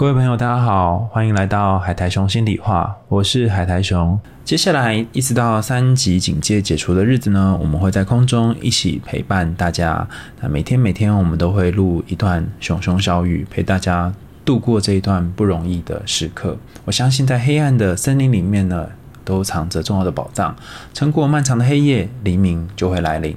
各位朋友，大家好，欢迎来到海苔熊心里话，我是海苔熊。接下来一直到三级警戒解除的日子呢，我们会在空中一起陪伴大家。那每天每天我们都会录一段熊熊小语，陪大家度过这一段不容易的时刻。我相信在黑暗的森林里面呢，都藏着重要的宝藏。撑过漫长的黑夜，黎明就会来临。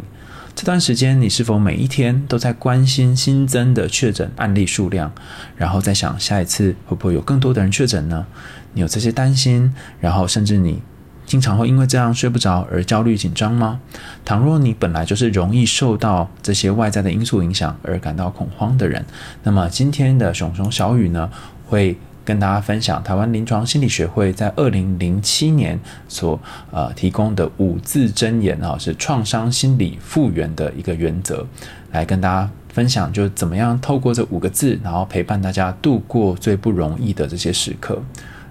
这段时间，你是否每一天都在关心新增的确诊案例数量，然后再想下一次会不会有更多的人确诊呢？你有这些担心，然后甚至你。经常会因为这样睡不着而焦虑紧张吗？倘若你本来就是容易受到这些外在的因素影响而感到恐慌的人，那么今天的熊熊小雨呢，会跟大家分享台湾临床心理学会在二零零七年所呃提供的五字箴言啊，是创伤心理复原的一个原则，来跟大家分享，就怎么样透过这五个字，然后陪伴大家度过最不容易的这些时刻。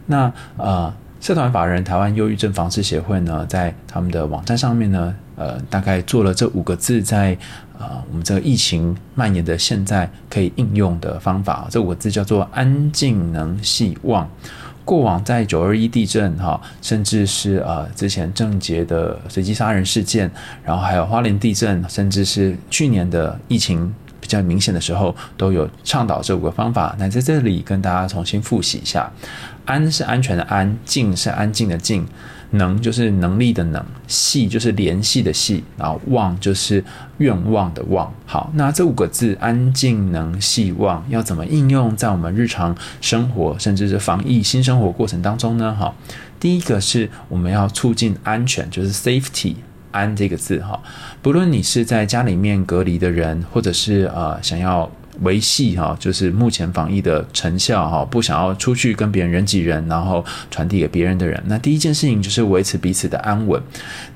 那呃。社团法人台湾忧郁症防治协会呢，在他们的网站上面呢，呃，大概做了这五个字，在啊我们这个疫情蔓延的现在可以应用的方法。这五个字叫做安静、能、希望。过往在九二一地震哈，甚至是呃之前郑杰的随机杀人事件，然后还有花莲地震，甚至是去年的疫情较明显的时候，都有倡导这五个方法。那在这里跟大家重新复习一下。安是安全的安，静是安静的静，能就是能力的能，系就是联系的系，然后望就是愿望的望。好，那这五个字安静能系望要怎么应用在我们日常生活，甚至是防疫新生活过程当中呢？哈，第一个是我们要促进安全，就是 safety 安这个字哈，不论你是在家里面隔离的人，或者是呃想要。维系哈，就是目前防疫的成效哈，不想要出去跟别人人挤人，然后传递给别人的人。那第一件事情就是维持彼此的安稳。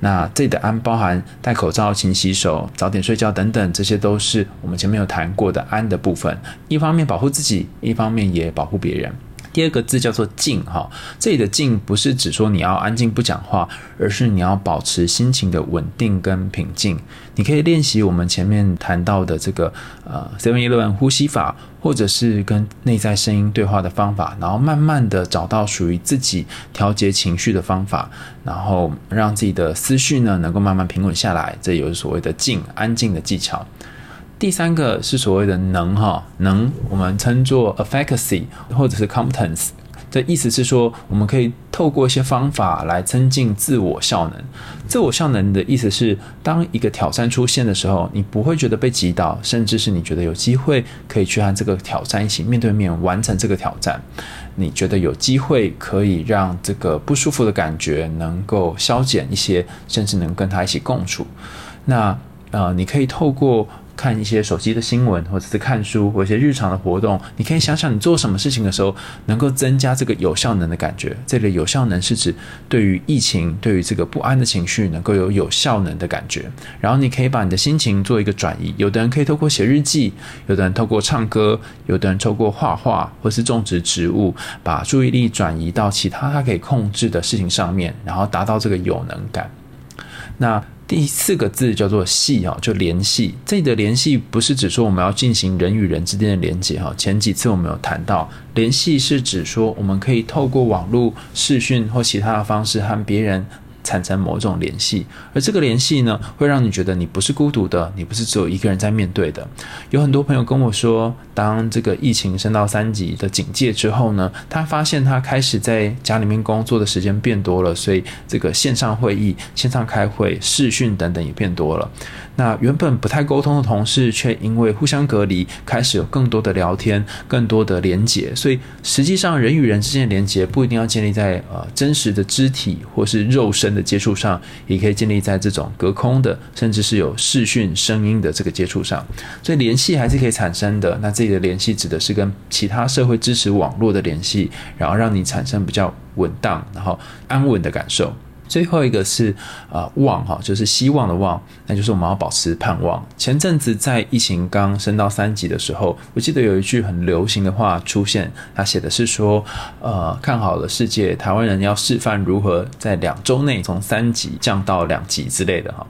那这里的安包含戴口罩、勤洗手、早点睡觉等等，这些都是我们前面有谈过的安的部分。一方面保护自己，一方面也保护别人。第二个字叫做静哈，这里的静不是指说你要安静不讲话，而是你要保持心情的稳定跟平静。你可以练习我们前面谈到的这个呃 Seven Eleven 呼吸法，或者是跟内在声音对话的方法，然后慢慢的找到属于自己调节情绪的方法，然后让自己的思绪呢能够慢慢平稳下来。这有所谓的静安静的技巧。第三个是所谓的能哈能，我们称作 efficacy 或者是 competence，的意思是说，我们可以透过一些方法来增进自我效能。自我效能的意思是，当一个挑战出现的时候，你不会觉得被击倒，甚至是你觉得有机会可以去和这个挑战一起面对面完成这个挑战。你觉得有机会可以让这个不舒服的感觉能够消减一些，甚至能跟他一起共处。那呃，你可以透过看一些手机的新闻，或者是看书，或一些日常的活动，你可以想想你做什么事情的时候，能够增加这个有效能的感觉。这里有效能是指对于疫情、对于这个不安的情绪，能够有有效能的感觉。然后你可以把你的心情做一个转移。有的人可以透过写日记，有的人透过唱歌，有的人透过画画，或是种植植物，把注意力转移到其他他可以控制的事情上面，然后达到这个有能感。那。第四个字叫做“系”哈，就联系。这里的联系不是指说我们要进行人与人之间的连接哈。前几次我们有谈到，联系是指说我们可以透过网络视讯或其他的方式和别人。产生某种联系，而这个联系呢，会让你觉得你不是孤独的，你不是只有一个人在面对的。有很多朋友跟我说，当这个疫情升到三级的警戒之后呢，他发现他开始在家里面工作的时间变多了，所以这个线上会议、线上开会、视讯等等也变多了。那原本不太沟通的同事，却因为互相隔离，开始有更多的聊天、更多的连结。所以实际上，人与人之间的连结不一定要建立在呃真实的肢体或是肉身的接触上，也可以建立在这种隔空的，甚至是有视讯声音的这个接触上。所以联系还是可以产生的。那这里的联系指的是跟其他社会支持网络的联系，然后让你产生比较稳当、然后安稳的感受。最后一个是啊望哈，就是希望的望，那就是我们要保持盼望。前阵子在疫情刚升到三级的时候，我记得有一句很流行的话出现，他写的是说，呃，看好了世界，台湾人要示范如何在两周内从三级降到两级之类的哈。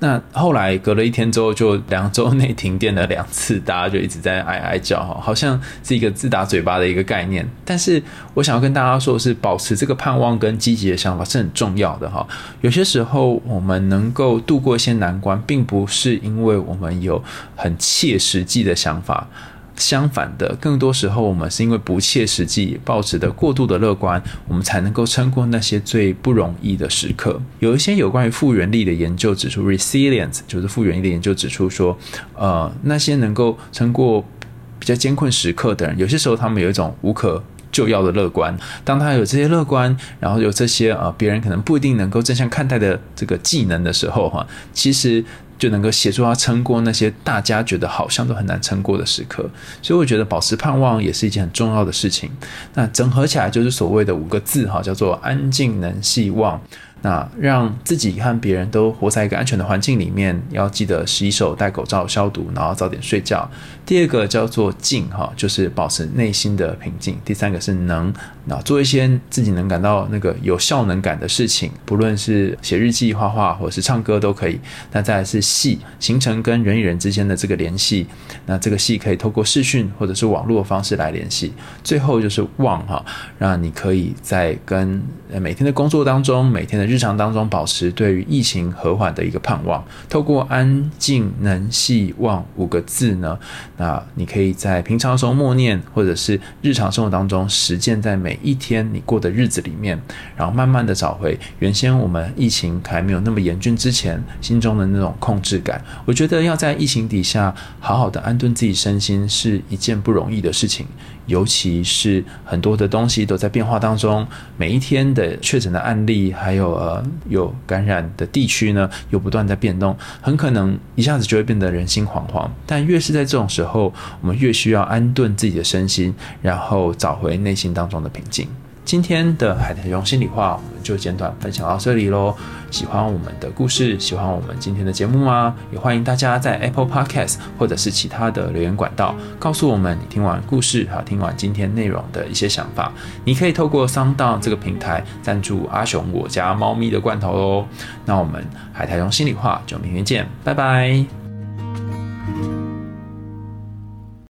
那后来隔了一天之后，就两周内停电了两次，大家就一直在哀哀叫哈，好像是一个自打嘴巴的一个概念。但是我想要跟大家说的是，保持这个盼望跟积极的想法是很重要。好的哈，有些时候我们能够度过一些难关，并不是因为我们有很切实际的想法，相反的，更多时候我们是因为不切实际，抱持的过度的乐观，我们才能够撑过那些最不容易的时刻。有一些有关于复原力的研究指出，resilience 就是复原力的研究指出说，呃，那些能够撑过比较艰困时刻的人，有些时候他们有一种无可。就要的乐观，当他有这些乐观，然后有这些啊别人可能不一定能够正向看待的这个技能的时候，哈，其实就能够协助他撑过那些大家觉得好像都很难撑过的时刻。所以我觉得保持盼望也是一件很重要的事情。那整合起来就是所谓的五个字，哈，叫做安静、能、希望。那让自己和别人都活在一个安全的环境里面，要记得洗手、戴口罩、消毒，然后早点睡觉。第二个叫做静，哈，就是保持内心的平静。第三个是能，那做一些自己能感到那个有效能感的事情，不论是写日记、画画，或者是唱歌都可以。那再来是戏，形成跟人与人之间的这个联系。那这个戏可以透过视讯或者是网络的方式来联系。最后就是望，哈，让你可以在跟每天的工作当中，每天的日。日常当中保持对于疫情和缓的一个盼望，透过安静、能、希望五个字呢，那你可以在平常的时候默念，或者是日常生活当中实践在每一天你过的日子里面，然后慢慢的找回原先我们疫情还没有那么严峻之前心中的那种控制感。我觉得要在疫情底下好好的安顿自己身心是一件不容易的事情。尤其是很多的东西都在变化当中，每一天的确诊的案例，还有呃有感染的地区呢，又不断在变动，很可能一下子就会变得人心惶惶。但越是在这种时候，我们越需要安顿自己的身心，然后找回内心当中的平静。今天的海苔熊心里话，我们就简短分享到这里喽。喜欢我们的故事，喜欢我们今天的节目吗？也欢迎大家在 Apple Podcast 或者是其他的留言管道，告诉我们你听完故事还有听完今天内容的一些想法。你可以透过 s o u n d o w n 这个平台赞助阿雄我家猫咪的罐头哦。那我们海苔熊心里话就明天见，拜拜。